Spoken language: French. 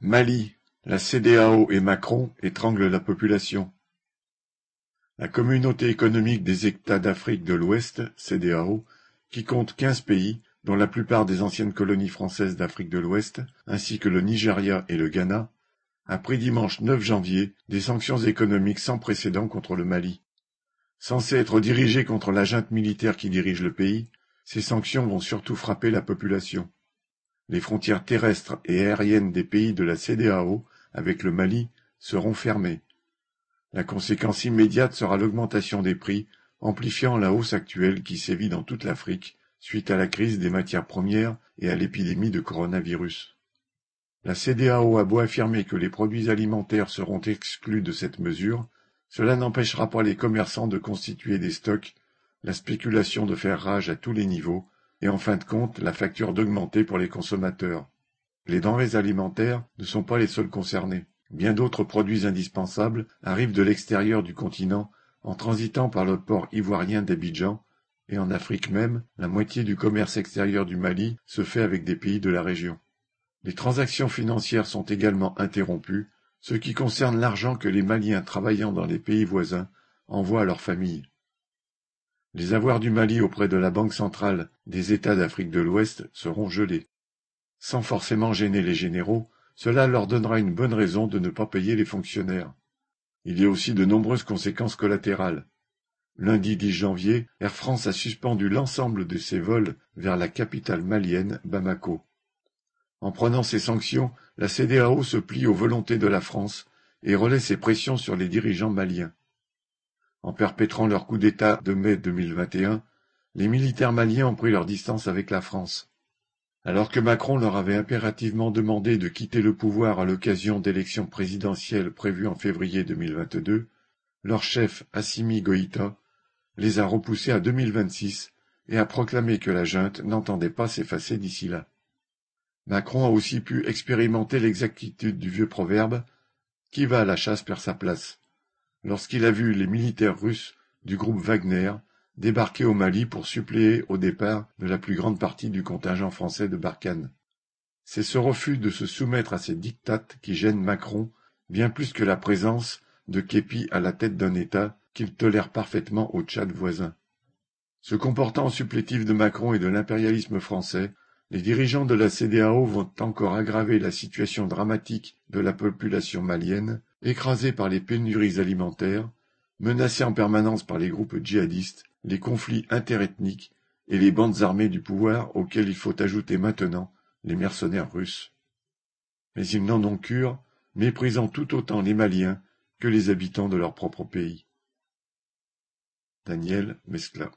Mali, la Cédéao et Macron étranglent la population. La Communauté économique des États d'Afrique de l'Ouest (CEDEAO), qui compte quinze pays, dont la plupart des anciennes colonies françaises d'Afrique de l'Ouest, ainsi que le Nigeria et le Ghana, a pris dimanche 9 janvier des sanctions économiques sans précédent contre le Mali. Censées être dirigées contre la junte militaire qui dirige le pays, ces sanctions vont surtout frapper la population. Les frontières terrestres et aériennes des pays de la CEDEAO avec le Mali seront fermées. La conséquence immédiate sera l'augmentation des prix, amplifiant la hausse actuelle qui sévit dans toute l'Afrique suite à la crise des matières premières et à l'épidémie de coronavirus. La CEDEAO a beau affirmer que les produits alimentaires seront exclus de cette mesure, cela n'empêchera pas les commerçants de constituer des stocks, la spéculation de faire rage à tous les niveaux, et en fin de compte la facture d'augmenter pour les consommateurs. Les denrées alimentaires ne sont pas les seuls concernés. Bien d'autres produits indispensables arrivent de l'extérieur du continent en transitant par le port ivoirien d'Abidjan, et en Afrique même, la moitié du commerce extérieur du Mali se fait avec des pays de la région. Les transactions financières sont également interrompues, ce qui concerne l'argent que les Maliens travaillant dans les pays voisins envoient à leurs familles. Les avoirs du Mali auprès de la Banque centrale des États d'Afrique de l'Ouest seront gelés. Sans forcément gêner les généraux, cela leur donnera une bonne raison de ne pas payer les fonctionnaires. Il y a aussi de nombreuses conséquences collatérales. Lundi 10 janvier, Air France a suspendu l'ensemble de ses vols vers la capitale malienne, Bamako. En prenant ces sanctions, la CEDEAO se plie aux volontés de la France et relaie ses pressions sur les dirigeants maliens. En perpétrant leur coup d'État de mai 2021, les militaires maliens ont pris leur distance avec la France. Alors que Macron leur avait impérativement demandé de quitter le pouvoir à l'occasion d'élections présidentielles prévues en février 2022, leur chef Assimi Goïta les a repoussés à 2026 et a proclamé que la junte n'entendait pas s'effacer d'ici là. Macron a aussi pu expérimenter l'exactitude du vieux proverbe Qui va à la chasse perd sa place lorsqu'il a vu les militaires russes du groupe Wagner débarquer au Mali pour suppléer au départ de la plus grande partie du contingent français de Barkhane. C'est ce refus de se soumettre à ces dictates qui gêne Macron bien plus que la présence de Képi à la tête d'un État qu'il tolère parfaitement au Tchad voisin. Se comportant en supplétif de Macron et de l'impérialisme français, les dirigeants de la CEDEAO vont encore aggraver la situation dramatique de la population malienne Écrasés par les pénuries alimentaires, menacés en permanence par les groupes djihadistes, les conflits interethniques et les bandes armées du pouvoir auxquels il faut ajouter maintenant les mercenaires russes. Mais ils n'en ont cure, méprisant tout autant les Maliens que les habitants de leur propre pays. Daniel Mescla